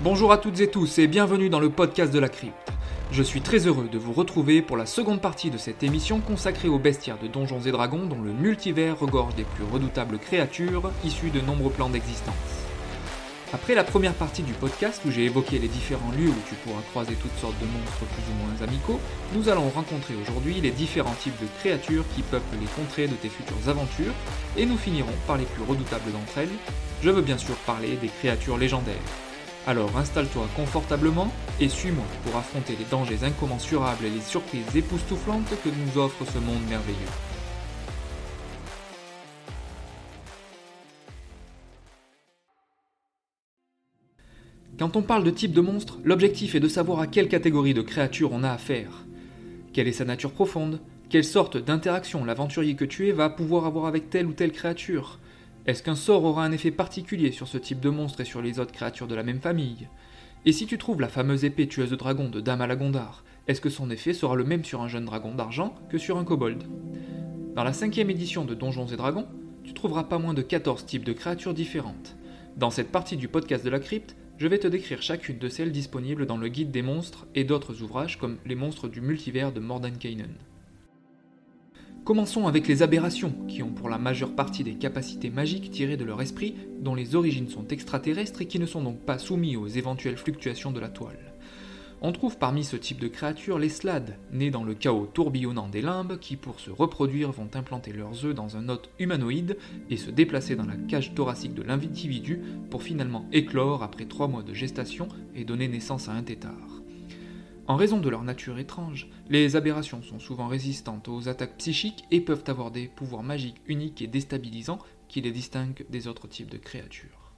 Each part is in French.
Bonjour à toutes et tous et bienvenue dans le podcast de la crypte. Je suis très heureux de vous retrouver pour la seconde partie de cette émission consacrée aux bestiaires de Donjons et Dragons dont le multivers regorge des plus redoutables créatures issues de nombreux plans d'existence. Après la première partie du podcast où j'ai évoqué les différents lieux où tu pourras croiser toutes sortes de monstres plus ou moins amicaux, nous allons rencontrer aujourd'hui les différents types de créatures qui peuplent les contrées de tes futures aventures, et nous finirons par les plus redoutables d'entre elles. Je veux bien sûr parler des créatures légendaires. Alors installe-toi confortablement et suis-moi pour affronter les dangers incommensurables et les surprises époustouflantes que nous offre ce monde merveilleux. Quand on parle de type de monstre, l'objectif est de savoir à quelle catégorie de créature on a affaire. Quelle est sa nature profonde? Quelle sorte d'interaction l'aventurier que tu es va pouvoir avoir avec telle ou telle créature? Est-ce qu'un sort aura un effet particulier sur ce type de monstre et sur les autres créatures de la même famille? Et si tu trouves la fameuse épée tueuse de dragon de Dame à la Gondar, est-ce que son effet sera le même sur un jeune dragon d'argent que sur un kobold? Dans la cinquième édition de Donjons et Dragons, tu trouveras pas moins de 14 types de créatures différentes. Dans cette partie du podcast de la crypte, je vais te décrire chacune de celles disponibles dans le guide des monstres et d'autres ouvrages comme Les monstres du multivers de Mordenkainen. Commençons avec les aberrations, qui ont pour la majeure partie des capacités magiques tirées de leur esprit, dont les origines sont extraterrestres et qui ne sont donc pas soumis aux éventuelles fluctuations de la toile. On trouve parmi ce type de créatures les slades, nés dans le chaos tourbillonnant des limbes, qui pour se reproduire vont implanter leurs œufs dans un hôte humanoïde et se déplacer dans la cage thoracique de l'individu pour finalement éclore après trois mois de gestation et donner naissance à un tétard. En raison de leur nature étrange, les aberrations sont souvent résistantes aux attaques psychiques et peuvent avoir des pouvoirs magiques uniques et déstabilisants qui les distinguent des autres types de créatures.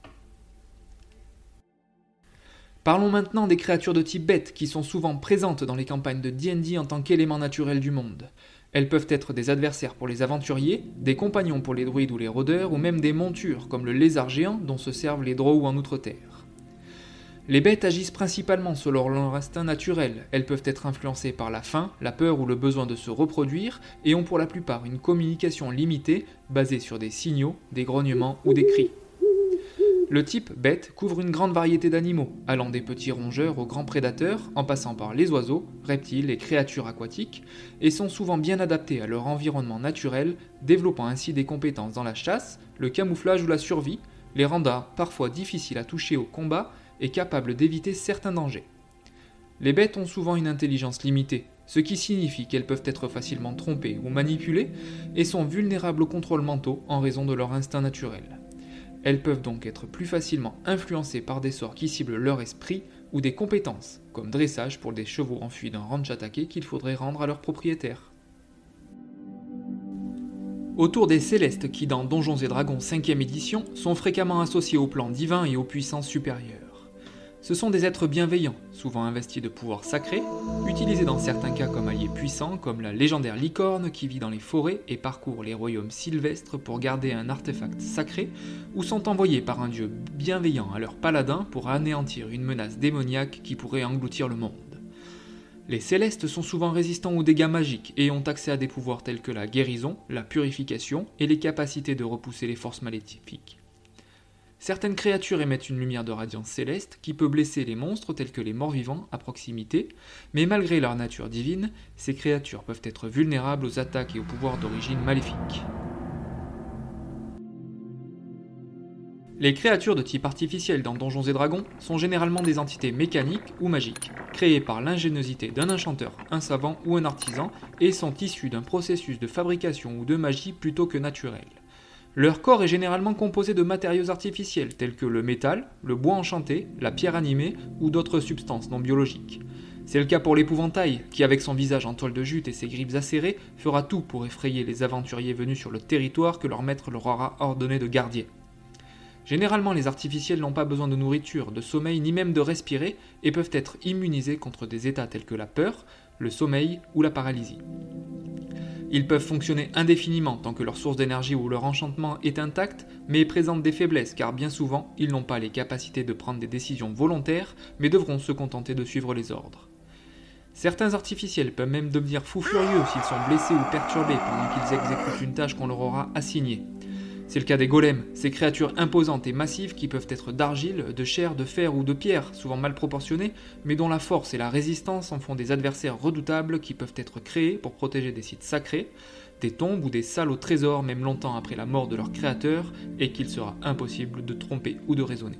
Parlons maintenant des créatures de type bête qui sont souvent présentes dans les campagnes de D&D en tant qu'éléments naturels du monde. Elles peuvent être des adversaires pour les aventuriers, des compagnons pour les druides ou les rôdeurs, ou même des montures comme le lézard géant dont se servent les drows en outre-terre. Les bêtes agissent principalement selon leur instinct naturel, elles peuvent être influencées par la faim, la peur ou le besoin de se reproduire, et ont pour la plupart une communication limitée basée sur des signaux, des grognements ou des cris. Le type bête couvre une grande variété d'animaux, allant des petits rongeurs aux grands prédateurs, en passant par les oiseaux, reptiles et créatures aquatiques, et sont souvent bien adaptés à leur environnement naturel, développant ainsi des compétences dans la chasse, le camouflage ou la survie, les rendant parfois difficiles à toucher au combat et capables d'éviter certains dangers. Les bêtes ont souvent une intelligence limitée, ce qui signifie qu'elles peuvent être facilement trompées ou manipulées, et sont vulnérables aux contrôles mentaux en raison de leur instinct naturel. Elles peuvent donc être plus facilement influencées par des sorts qui ciblent leur esprit ou des compétences, comme dressage pour des chevaux enfuis d'un ranch attaqué qu'il faudrait rendre à leur propriétaire. Autour des célestes qui, dans Donjons et Dragons 5ème édition, sont fréquemment associés au plan divin et aux puissances supérieures. Ce sont des êtres bienveillants, souvent investis de pouvoirs sacrés, utilisés dans certains cas comme alliés puissants, comme la légendaire licorne qui vit dans les forêts et parcourt les royaumes sylvestres pour garder un artefact sacré, ou sont envoyés par un dieu bienveillant à leur paladin pour anéantir une menace démoniaque qui pourrait engloutir le monde. Les célestes sont souvent résistants aux dégâts magiques et ont accès à des pouvoirs tels que la guérison, la purification et les capacités de repousser les forces maléfiques. Certaines créatures émettent une lumière de radiance céleste qui peut blesser les monstres tels que les morts-vivants à proximité, mais malgré leur nature divine, ces créatures peuvent être vulnérables aux attaques et aux pouvoirs d'origine maléfique. Les créatures de type artificiel dans Donjons et Dragons sont généralement des entités mécaniques ou magiques, créées par l'ingéniosité d'un enchanteur, un savant ou un artisan, et sont issues d'un processus de fabrication ou de magie plutôt que naturel. Leur corps est généralement composé de matériaux artificiels tels que le métal, le bois enchanté, la pierre animée ou d'autres substances non biologiques. C'est le cas pour l'épouvantail, qui avec son visage en toile de jute et ses griffes acérées, fera tout pour effrayer les aventuriers venus sur le territoire que leur maître leur aura ordonné de garder. Généralement, les artificiels n'ont pas besoin de nourriture, de sommeil, ni même de respirer, et peuvent être immunisés contre des états tels que la peur, le sommeil ou la paralysie. Ils peuvent fonctionner indéfiniment tant que leur source d'énergie ou leur enchantement est intact, mais présentent des faiblesses car bien souvent ils n'ont pas les capacités de prendre des décisions volontaires, mais devront se contenter de suivre les ordres. Certains artificiels peuvent même devenir fous furieux s'ils sont blessés ou perturbés pendant qu'ils exécutent une tâche qu'on leur aura assignée. C'est le cas des golems, ces créatures imposantes et massives qui peuvent être d'argile, de chair, de fer ou de pierre, souvent mal proportionnées, mais dont la force et la résistance en font des adversaires redoutables qui peuvent être créés pour protéger des sites sacrés, des tombes ou des salles au trésor même longtemps après la mort de leur créateur, et qu'il sera impossible de tromper ou de raisonner.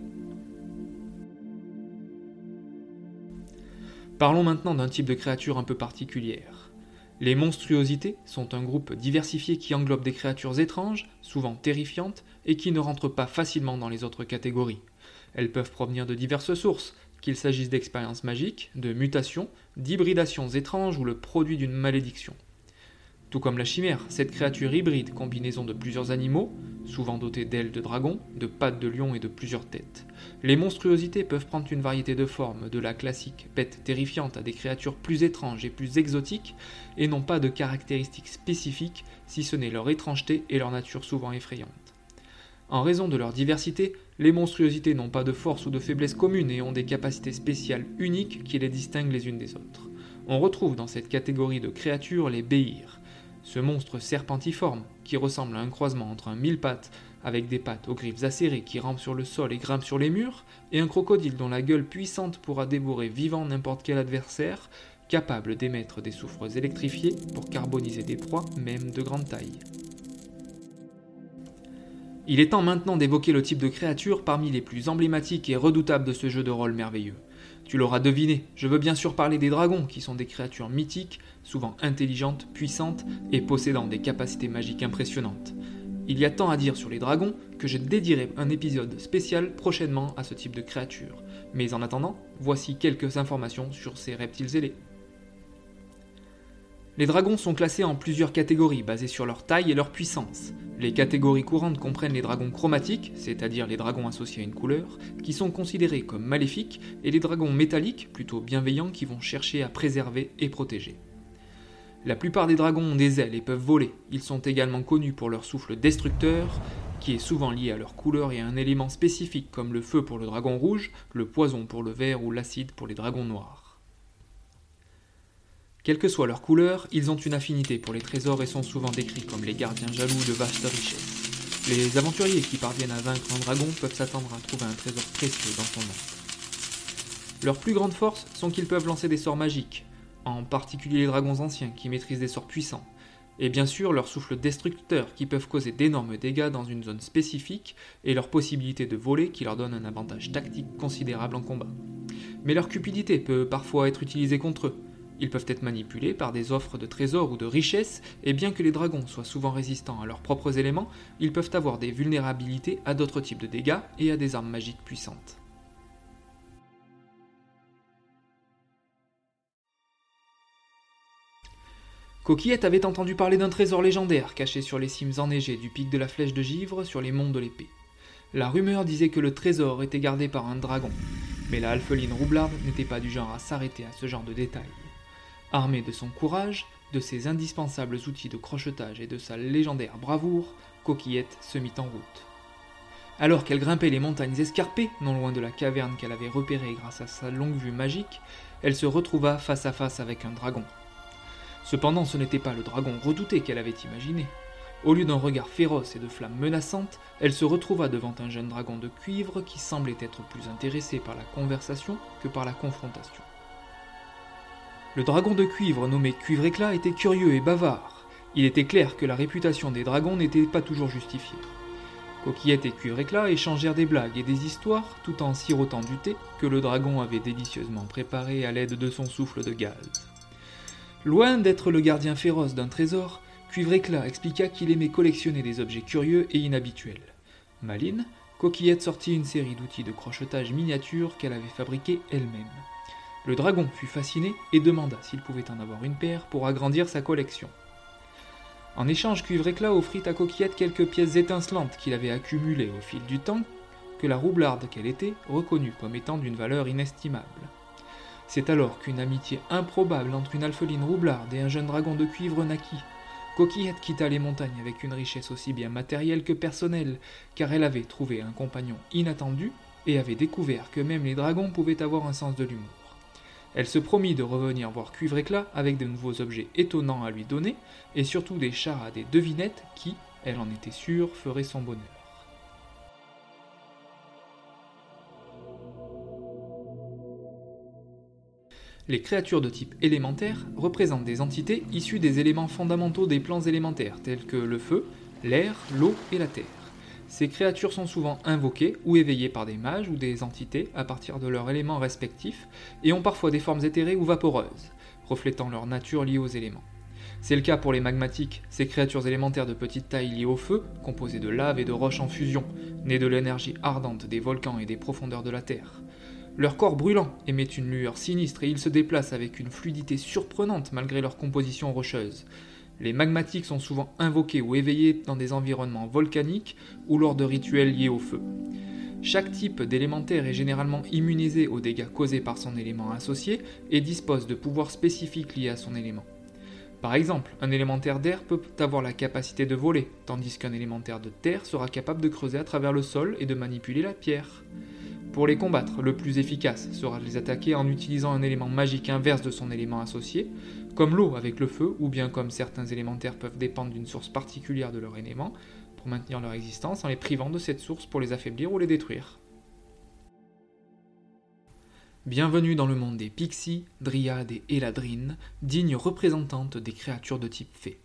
Parlons maintenant d'un type de créature un peu particulière. Les monstruosités sont un groupe diversifié qui englobe des créatures étranges, souvent terrifiantes, et qui ne rentrent pas facilement dans les autres catégories. Elles peuvent provenir de diverses sources, qu'il s'agisse d'expériences magiques, de mutations, d'hybridations étranges ou le produit d'une malédiction. Tout comme la chimère, cette créature hybride, combinaison de plusieurs animaux, souvent dotée d'ailes de dragon, de pattes de lion et de plusieurs têtes. Les monstruosités peuvent prendre une variété de formes, de la classique bête terrifiante à des créatures plus étranges et plus exotiques, et n'ont pas de caractéristiques spécifiques, si ce n'est leur étrangeté et leur nature souvent effrayante. En raison de leur diversité, les monstruosités n'ont pas de force ou de faiblesse commune et ont des capacités spéciales uniques qui les distinguent les unes des autres. On retrouve dans cette catégorie de créatures les béirs, ce monstre serpentiforme, qui ressemble à un croisement entre un mille pattes avec des pattes aux griffes acérées qui rampent sur le sol et grimpent sur les murs, et un crocodile dont la gueule puissante pourra dévorer vivant n'importe quel adversaire, capable d'émettre des souffres électrifiés pour carboniser des proies, même de grande taille. Il est temps maintenant d'évoquer le type de créature parmi les plus emblématiques et redoutables de ce jeu de rôle merveilleux. Tu l'auras deviné, je veux bien sûr parler des dragons, qui sont des créatures mythiques, souvent intelligentes, puissantes et possédant des capacités magiques impressionnantes. Il y a tant à dire sur les dragons que je dédierai un épisode spécial prochainement à ce type de créature. Mais en attendant, voici quelques informations sur ces reptiles ailés. Les dragons sont classés en plusieurs catégories basées sur leur taille et leur puissance. Les catégories courantes comprennent les dragons chromatiques, c'est-à-dire les dragons associés à une couleur, qui sont considérés comme maléfiques, et les dragons métalliques, plutôt bienveillants, qui vont chercher à préserver et protéger. La plupart des dragons ont des ailes et peuvent voler. Ils sont également connus pour leur souffle destructeur, qui est souvent lié à leur couleur et à un élément spécifique comme le feu pour le dragon rouge, le poison pour le vert ou l'acide pour les dragons noirs. Quelle que soit leur couleur, ils ont une affinité pour les trésors et sont souvent décrits comme les gardiens jaloux de vastes richesses. Les aventuriers qui parviennent à vaincre un dragon peuvent s'attendre à trouver un trésor précieux dans son nom. Leurs plus grandes forces sont qu'ils peuvent lancer des sorts magiques, en particulier les dragons anciens qui maîtrisent des sorts puissants, et bien sûr leurs souffles destructeurs qui peuvent causer d'énormes dégâts dans une zone spécifique, et leur possibilité de voler qui leur donne un avantage tactique considérable en combat. Mais leur cupidité peut parfois être utilisée contre eux, ils peuvent être manipulés par des offres de trésors ou de richesses, et bien que les dragons soient souvent résistants à leurs propres éléments, ils peuvent avoir des vulnérabilités à d'autres types de dégâts et à des armes magiques puissantes. Coquillette avait entendu parler d'un trésor légendaire caché sur les cimes enneigées du pic de la flèche de givre sur les monts de l'épée. La rumeur disait que le trésor était gardé par un dragon, mais la alpheline roublarde n'était pas du genre à s'arrêter à ce genre de détails. Armée de son courage, de ses indispensables outils de crochetage et de sa légendaire bravoure, Coquillette se mit en route. Alors qu'elle grimpait les montagnes escarpées, non loin de la caverne qu'elle avait repérée grâce à sa longue vue magique, elle se retrouva face à face avec un dragon. Cependant, ce n'était pas le dragon redouté qu'elle avait imaginé. Au lieu d'un regard féroce et de flammes menaçantes, elle se retrouva devant un jeune dragon de cuivre qui semblait être plus intéressé par la conversation que par la confrontation. Le dragon de cuivre nommé Cuivre Éclat était curieux et bavard. Il était clair que la réputation des dragons n'était pas toujours justifiée. Coquillette et Cuivre Éclat échangèrent des blagues et des histoires tout en sirotant du thé que le dragon avait délicieusement préparé à l'aide de son souffle de gaz. Loin d'être le gardien féroce d'un trésor, Cuivre Éclat expliqua qu'il aimait collectionner des objets curieux et inhabituels. Maline, Coquillette sortit une série d'outils de crochetage miniatures qu'elle avait fabriqués elle-même. Le dragon fut fasciné et demanda s'il pouvait en avoir une paire pour agrandir sa collection. En échange, Cuivre-Éclat offrit à Coquillette quelques pièces étincelantes qu'il avait accumulées au fil du temps, que la roublarde qu'elle était reconnut comme étant d'une valeur inestimable. C'est alors qu'une amitié improbable entre une alpheline roublarde et un jeune dragon de cuivre naquit. Coquillette quitta les montagnes avec une richesse aussi bien matérielle que personnelle, car elle avait trouvé un compagnon inattendu et avait découvert que même les dragons pouvaient avoir un sens de l'humour. Elle se promit de revenir voir Cuivre Éclat avec de nouveaux objets étonnants à lui donner, et surtout des chats à des devinettes qui, elle en était sûre, ferait son bonheur. Les créatures de type élémentaire représentent des entités issues des éléments fondamentaux des plans élémentaires, tels que le feu, l'air, l'eau et la terre. Ces créatures sont souvent invoquées ou éveillées par des mages ou des entités à partir de leurs éléments respectifs et ont parfois des formes éthérées ou vaporeuses, reflétant leur nature liée aux éléments. C'est le cas pour les magmatiques, ces créatures élémentaires de petite taille liées au feu, composées de lave et de roches en fusion, nées de l'énergie ardente des volcans et des profondeurs de la Terre. Leur corps brûlant émet une lueur sinistre et ils se déplacent avec une fluidité surprenante malgré leur composition rocheuse. Les magmatiques sont souvent invoqués ou éveillés dans des environnements volcaniques ou lors de rituels liés au feu. Chaque type d'élémentaire est généralement immunisé aux dégâts causés par son élément associé et dispose de pouvoirs spécifiques liés à son élément. Par exemple, un élémentaire d'air peut avoir la capacité de voler, tandis qu'un élémentaire de terre sera capable de creuser à travers le sol et de manipuler la pierre. Pour les combattre, le plus efficace sera de les attaquer en utilisant un élément magique inverse de son élément associé, comme l'eau avec le feu, ou bien comme certains élémentaires peuvent dépendre d'une source particulière de leur élément, pour maintenir leur existence en les privant de cette source pour les affaiblir ou les détruire. Bienvenue dans le monde des pixies, dryades et éladrines, dignes représentantes des créatures de type fée.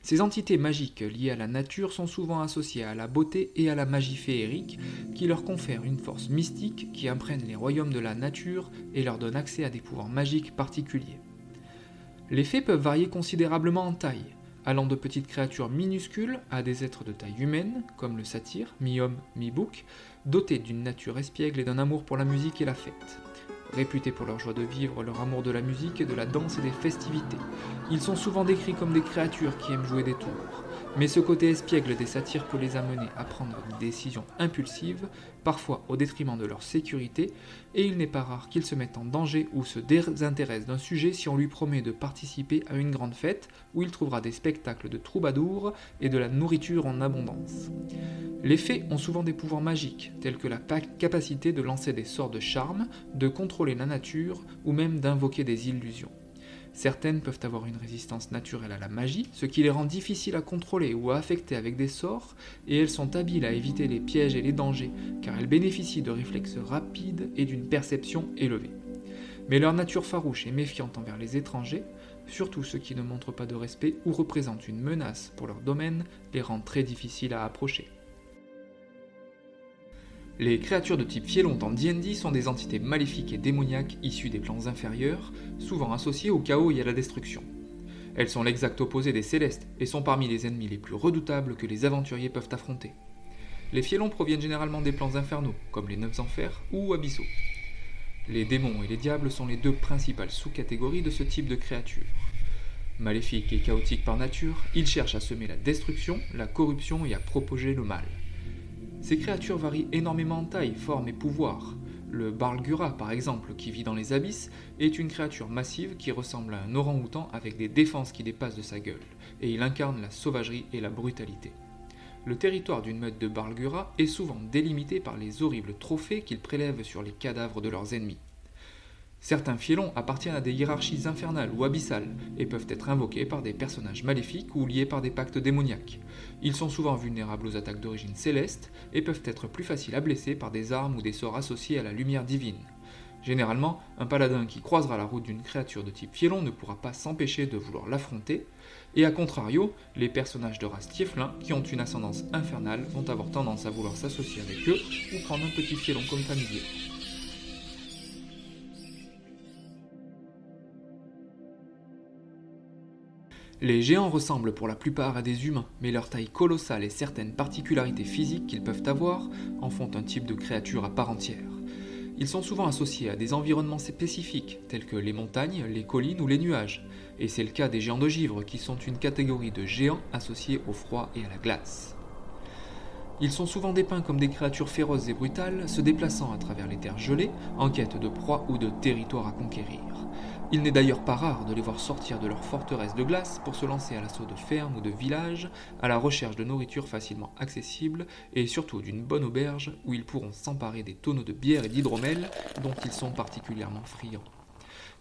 Ces entités magiques liées à la nature sont souvent associées à la beauté et à la magie féerique, qui leur confèrent une force mystique qui imprègne les royaumes de la nature et leur donne accès à des pouvoirs magiques particuliers. Les fées peuvent varier considérablement en taille, allant de petites créatures minuscules à des êtres de taille humaine, comme le satyre, mi-homme, mi-bouc, dotés d'une nature espiègle et d'un amour pour la musique et la fête. Réputés pour leur joie de vivre, leur amour de la musique, de la danse et des festivités. Ils sont souvent décrits comme des créatures qui aiment jouer des tours. Mais ce côté espiègle des satyres peut les amener à prendre des décisions impulsives, parfois au détriment de leur sécurité, et il n'est pas rare qu'ils se mettent en danger ou se désintéressent d'un sujet si on lui promet de participer à une grande fête où il trouvera des spectacles de troubadours et de la nourriture en abondance. Les fées ont souvent des pouvoirs magiques, tels que la capacité de lancer des sorts de charme, de contrôler la nature ou même d'invoquer des illusions. Certaines peuvent avoir une résistance naturelle à la magie, ce qui les rend difficiles à contrôler ou à affecter avec des sorts, et elles sont habiles à éviter les pièges et les dangers, car elles bénéficient de réflexes rapides et d'une perception élevée. Mais leur nature farouche et méfiante envers les étrangers, surtout ceux qui ne montrent pas de respect ou représentent une menace pour leur domaine, les rend très difficiles à approcher. Les créatures de type Fielon en D&D sont des entités maléfiques et démoniaques issues des plans inférieurs, souvent associées au chaos et à la destruction. Elles sont l'exact opposé des célestes et sont parmi les ennemis les plus redoutables que les aventuriers peuvent affronter. Les Fielons proviennent généralement des plans infernaux, comme les Neuf Enfers ou Abyssaux. Les démons et les diables sont les deux principales sous-catégories de ce type de créatures. Maléfiques et chaotiques par nature, ils cherchent à semer la destruction, la corruption et à propager le mal. Ces créatures varient énormément en taille, forme et pouvoir. Le Barlgura, par exemple, qui vit dans les abysses, est une créature massive qui ressemble à un orang-outan avec des défenses qui dépassent de sa gueule, et il incarne la sauvagerie et la brutalité. Le territoire d'une meute de Barlgura est souvent délimité par les horribles trophées qu'ils prélèvent sur les cadavres de leurs ennemis. Certains fielons appartiennent à des hiérarchies infernales ou abyssales et peuvent être invoqués par des personnages maléfiques ou liés par des pactes démoniaques. Ils sont souvent vulnérables aux attaques d'origine céleste et peuvent être plus faciles à blesser par des armes ou des sorts associés à la lumière divine. Généralement, un paladin qui croisera la route d'une créature de type fielon ne pourra pas s'empêcher de vouloir l'affronter, et à contrario, les personnages de race tieflin qui ont une ascendance infernale vont avoir tendance à vouloir s'associer avec eux ou prendre un petit fielon comme familier. Les géants ressemblent pour la plupart à des humains, mais leur taille colossale et certaines particularités physiques qu'ils peuvent avoir en font un type de créature à part entière. Ils sont souvent associés à des environnements spécifiques, tels que les montagnes, les collines ou les nuages, et c'est le cas des géants de givre qui sont une catégorie de géants associés au froid et à la glace. Ils sont souvent dépeints comme des créatures féroces et brutales, se déplaçant à travers les terres gelées, en quête de proie ou de territoire à conquérir. Il n'est d'ailleurs pas rare de les voir sortir de leur forteresse de glace pour se lancer à l'assaut de fermes ou de villages, à la recherche de nourriture facilement accessible et surtout d'une bonne auberge où ils pourront s'emparer des tonneaux de bière et d'hydromel dont ils sont particulièrement friands.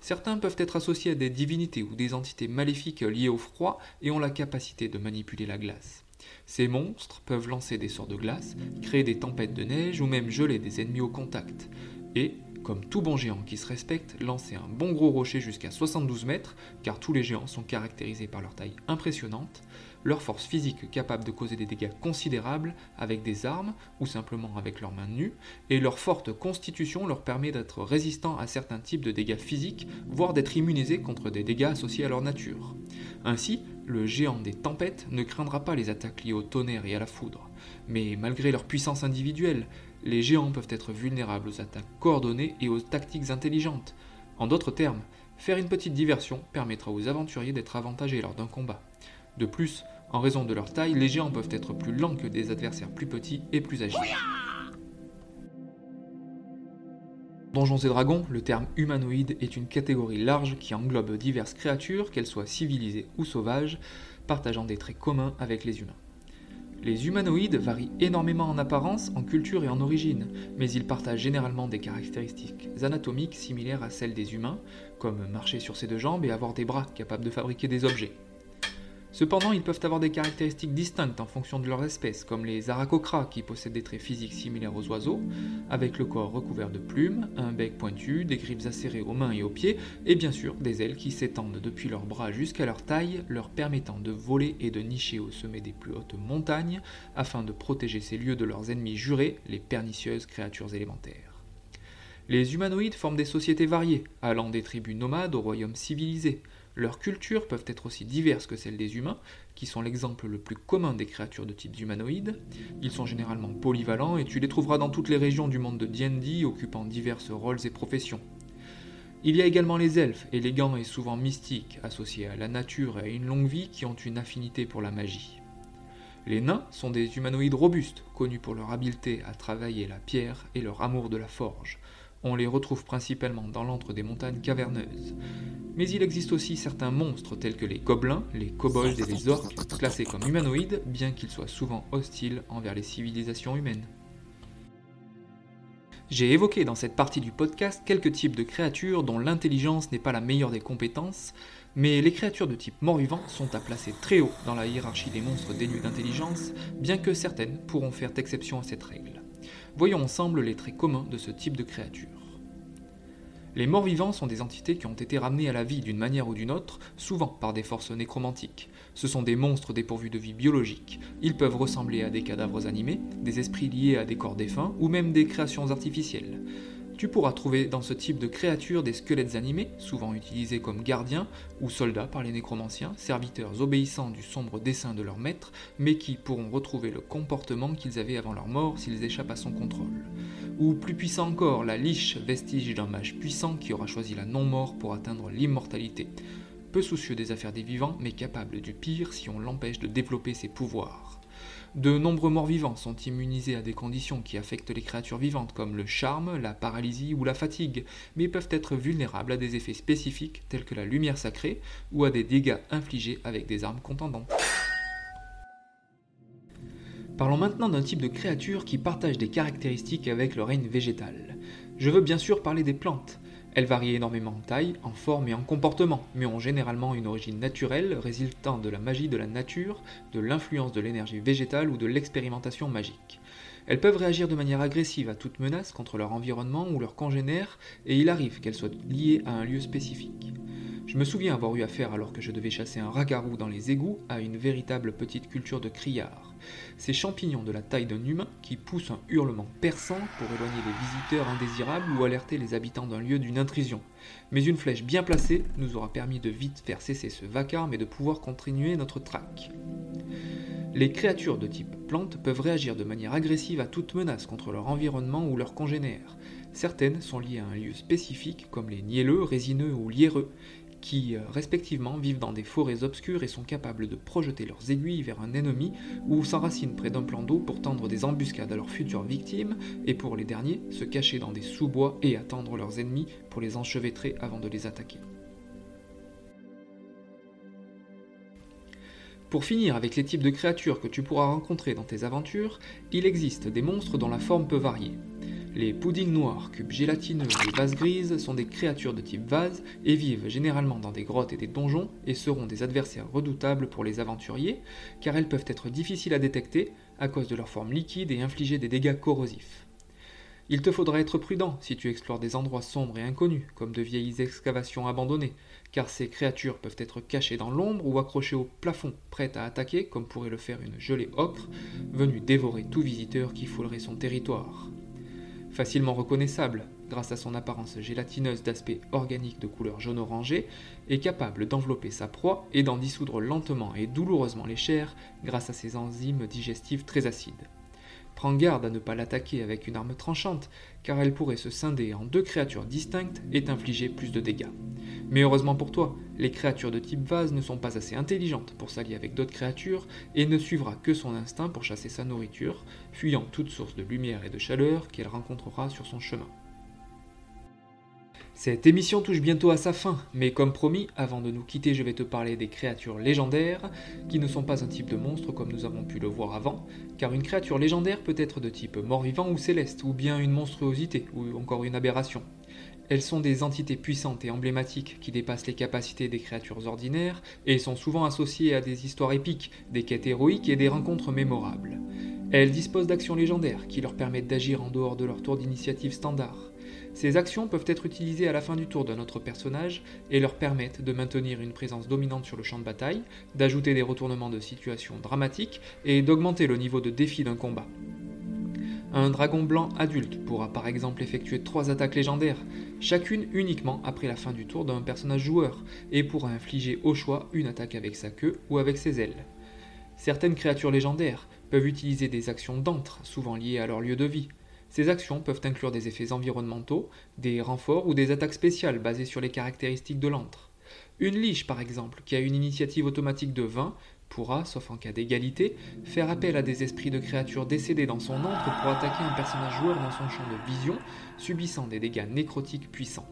Certains peuvent être associés à des divinités ou des entités maléfiques liées au froid et ont la capacité de manipuler la glace. Ces monstres peuvent lancer des sorts de glace, créer des tempêtes de neige ou même geler des ennemis au contact. Et, comme tout bon géant qui se respecte, lancer un bon gros rocher jusqu'à 72 mètres, car tous les géants sont caractérisés par leur taille impressionnante, leur force physique capable de causer des dégâts considérables avec des armes ou simplement avec leurs mains nues, et leur forte constitution leur permet d'être résistants à certains types de dégâts physiques, voire d'être immunisés contre des dégâts associés à leur nature. Ainsi, le géant des tempêtes ne craindra pas les attaques liées au tonnerre et à la foudre, mais malgré leur puissance individuelle, les géants peuvent être vulnérables aux attaques coordonnées et aux tactiques intelligentes. En d'autres termes, faire une petite diversion permettra aux aventuriers d'être avantagés lors d'un combat. De plus, en raison de leur taille, les géants peuvent être plus lents que des adversaires plus petits et plus agiles. Donjons et Dragons, le terme humanoïde est une catégorie large qui englobe diverses créatures, qu'elles soient civilisées ou sauvages, partageant des traits communs avec les humains. Les humanoïdes varient énormément en apparence, en culture et en origine, mais ils partagent généralement des caractéristiques anatomiques similaires à celles des humains, comme marcher sur ses deux jambes et avoir des bras capables de fabriquer des objets. Cependant, ils peuvent avoir des caractéristiques distinctes en fonction de leur espèce, comme les aracocras qui possèdent des traits physiques similaires aux oiseaux, avec le corps recouvert de plumes, un bec pointu, des griffes acérées aux mains et aux pieds, et bien sûr des ailes qui s'étendent depuis leurs bras jusqu'à leur taille, leur permettant de voler et de nicher au sommet des plus hautes montagnes, afin de protéger ces lieux de leurs ennemis jurés, les pernicieuses créatures élémentaires. Les humanoïdes forment des sociétés variées, allant des tribus nomades aux royaumes civilisés, leurs cultures peuvent être aussi diverses que celles des humains, qui sont l'exemple le plus commun des créatures de type humanoïde. Ils sont généralement polyvalents et tu les trouveras dans toutes les régions du monde de D&D occupant diverses rôles et professions. Il y a également les elfes, élégants et souvent mystiques, associés à la nature et à une longue vie qui ont une affinité pour la magie. Les nains sont des humanoïdes robustes, connus pour leur habileté à travailler la pierre et leur amour de la forge. On les retrouve principalement dans l'antre des montagnes caverneuses. Mais il existe aussi certains monstres tels que les gobelins, les kobolds et les orques, classés comme humanoïdes, bien qu'ils soient souvent hostiles envers les civilisations humaines. J'ai évoqué dans cette partie du podcast quelques types de créatures dont l'intelligence n'est pas la meilleure des compétences, mais les créatures de type mort-vivant sont à placer très haut dans la hiérarchie des monstres dénués d'intelligence, bien que certaines pourront faire exception à cette règle. Voyons ensemble les traits communs de ce type de créature. Les morts-vivants sont des entités qui ont été ramenées à la vie d'une manière ou d'une autre, souvent par des forces nécromantiques. Ce sont des monstres dépourvus de vie biologique. Ils peuvent ressembler à des cadavres animés, des esprits liés à des corps défunts ou même des créations artificielles. Tu pourras trouver dans ce type de créatures des squelettes animés, souvent utilisés comme gardiens ou soldats par les nécromanciens, serviteurs obéissants du sombre dessein de leur maître, mais qui pourront retrouver le comportement qu'ils avaient avant leur mort s'ils échappent à son contrôle. Ou plus puissant encore, la liche, vestige d'un mage puissant qui aura choisi la non-mort pour atteindre l'immortalité. Peu soucieux des affaires des vivants, mais capable du pire si on l'empêche de développer ses pouvoirs. De nombreux morts-vivants sont immunisés à des conditions qui affectent les créatures vivantes comme le charme, la paralysie ou la fatigue, mais peuvent être vulnérables à des effets spécifiques tels que la lumière sacrée ou à des dégâts infligés avec des armes contendantes. Parlons maintenant d'un type de créature qui partage des caractéristiques avec le règne végétal. Je veux bien sûr parler des plantes. Elles varient énormément en taille, en forme et en comportement, mais ont généralement une origine naturelle résultant de la magie de la nature, de l'influence de l'énergie végétale ou de l'expérimentation magique. Elles peuvent réagir de manière agressive à toute menace contre leur environnement ou leurs congénères, et il arrive qu'elles soient liées à un lieu spécifique. Je me souviens avoir eu affaire, alors que je devais chasser un ragarou dans les égouts, à une véritable petite culture de criards. Ces champignons de la taille d'un humain qui poussent un hurlement perçant pour éloigner les visiteurs indésirables ou alerter les habitants d'un lieu d'une intrusion. Mais une flèche bien placée nous aura permis de vite faire cesser ce vacarme et de pouvoir continuer notre traque. Les créatures de type plante peuvent réagir de manière agressive à toute menace contre leur environnement ou leurs congénères. Certaines sont liées à un lieu spécifique comme les nielleux, résineux ou lierreux, qui euh, respectivement vivent dans des forêts obscures et sont capables de projeter leurs aiguilles vers un ennemi ou s'enracinent près d'un plan d'eau pour tendre des embuscades à leurs futures victimes, et pour les derniers, se cacher dans des sous-bois et attendre leurs ennemis pour les enchevêtrer avant de les attaquer. Pour finir avec les types de créatures que tu pourras rencontrer dans tes aventures, il existe des monstres dont la forme peut varier. Les puddings noirs, cubes gélatineux et vases grises sont des créatures de type vase et vivent généralement dans des grottes et des donjons et seront des adversaires redoutables pour les aventuriers car elles peuvent être difficiles à détecter à cause de leur forme liquide et infliger des dégâts corrosifs. Il te faudra être prudent si tu explores des endroits sombres et inconnus, comme de vieilles excavations abandonnées, car ces créatures peuvent être cachées dans l'ombre ou accrochées au plafond, prêtes à attaquer, comme pourrait le faire une gelée ocre, venue dévorer tout visiteur qui foulerait son territoire. Facilement reconnaissable, grâce à son apparence gélatineuse d'aspect organique de couleur jaune orangé, est capable d'envelopper sa proie et d'en dissoudre lentement et douloureusement les chairs grâce à ses enzymes digestives très acides. Prends garde à ne pas l'attaquer avec une arme tranchante, car elle pourrait se scinder en deux créatures distinctes et t'infliger plus de dégâts. Mais heureusement pour toi, les créatures de type vase ne sont pas assez intelligentes pour s'allier avec d'autres créatures et ne suivra que son instinct pour chasser sa nourriture, fuyant toute source de lumière et de chaleur qu'elle rencontrera sur son chemin. Cette émission touche bientôt à sa fin, mais comme promis, avant de nous quitter, je vais te parler des créatures légendaires, qui ne sont pas un type de monstre comme nous avons pu le voir avant, car une créature légendaire peut être de type mort-vivant ou céleste, ou bien une monstruosité, ou encore une aberration. Elles sont des entités puissantes et emblématiques qui dépassent les capacités des créatures ordinaires et sont souvent associées à des histoires épiques, des quêtes héroïques et des rencontres mémorables. Elles disposent d'actions légendaires qui leur permettent d'agir en dehors de leur tour d'initiative standard. Ces actions peuvent être utilisées à la fin du tour d'un autre personnage et leur permettent de maintenir une présence dominante sur le champ de bataille, d'ajouter des retournements de situation dramatiques et d'augmenter le niveau de défi d'un combat. Un dragon blanc adulte pourra par exemple effectuer trois attaques légendaires, chacune uniquement après la fin du tour d'un personnage joueur, et pourra infliger au choix une attaque avec sa queue ou avec ses ailes. Certaines créatures légendaires peuvent utiliser des actions d'antre, souvent liées à leur lieu de vie, ces actions peuvent inclure des effets environnementaux, des renforts ou des attaques spéciales basées sur les caractéristiques de l'antre. Une liche, par exemple, qui a une initiative automatique de 20, pourra, sauf en cas d'égalité, faire appel à des esprits de créatures décédées dans son antre pour attaquer un personnage joueur dans son champ de vision, subissant des dégâts nécrotiques puissants.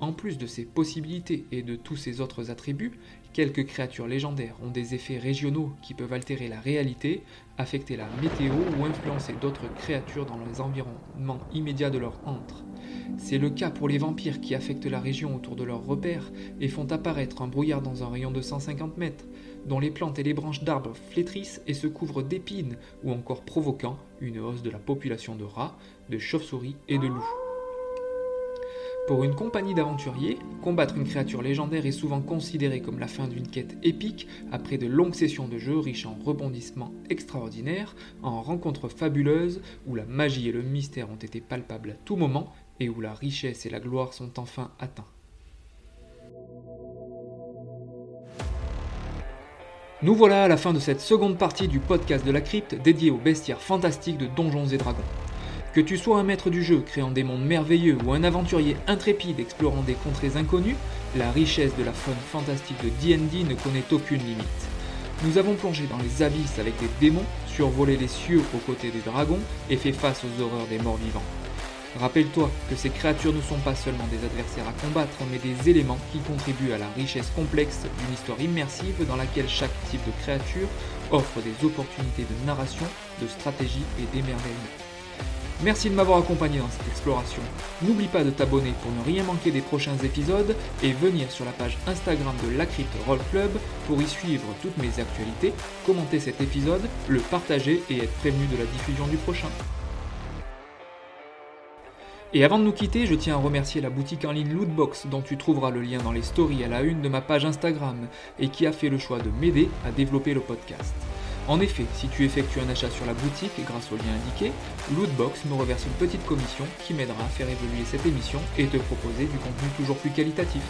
En plus de ces possibilités et de tous ces autres attributs, Quelques créatures légendaires ont des effets régionaux qui peuvent altérer la réalité, affecter la météo ou influencer d'autres créatures dans les environnements immédiats de leur antre. C'est le cas pour les vampires qui affectent la région autour de leurs repères et font apparaître un brouillard dans un rayon de 150 mètres, dont les plantes et les branches d'arbres flétrissent et se couvrent d'épines, ou encore provoquant une hausse de la population de rats, de chauves-souris et de loups. Pour une compagnie d'aventuriers, combattre une créature légendaire est souvent considéré comme la fin d'une quête épique après de longues sessions de jeu riches en rebondissements extraordinaires, en rencontres fabuleuses où la magie et le mystère ont été palpables à tout moment et où la richesse et la gloire sont enfin atteints. Nous voilà à la fin de cette seconde partie du podcast de la crypte dédié aux bestiaires fantastiques de Donjons et Dragons. Que tu sois un maître du jeu créant des mondes merveilleux ou un aventurier intrépide explorant des contrées inconnues, la richesse de la faune fantastique de D&D ne connaît aucune limite. Nous avons plongé dans les abysses avec des démons, survolé les cieux aux côtés des dragons et fait face aux horreurs des morts vivants. Rappelle-toi que ces créatures ne sont pas seulement des adversaires à combattre, mais des éléments qui contribuent à la richesse complexe d'une histoire immersive dans laquelle chaque type de créature offre des opportunités de narration, de stratégie et d'émerveillement. Merci de m'avoir accompagné dans cette exploration. N'oublie pas de t'abonner pour ne rien manquer des prochains épisodes et venir sur la page Instagram de la Crypte Roll Club pour y suivre toutes mes actualités, commenter cet épisode, le partager et être prévenu de la diffusion du prochain. Et avant de nous quitter, je tiens à remercier la boutique en ligne Lootbox dont tu trouveras le lien dans les stories à la une de ma page Instagram et qui a fait le choix de m'aider à développer le podcast. En effet, si tu effectues un achat sur la boutique grâce au lien indiqué, Lootbox me reverse une petite commission qui m'aidera à faire évoluer cette émission et te proposer du contenu toujours plus qualitatif.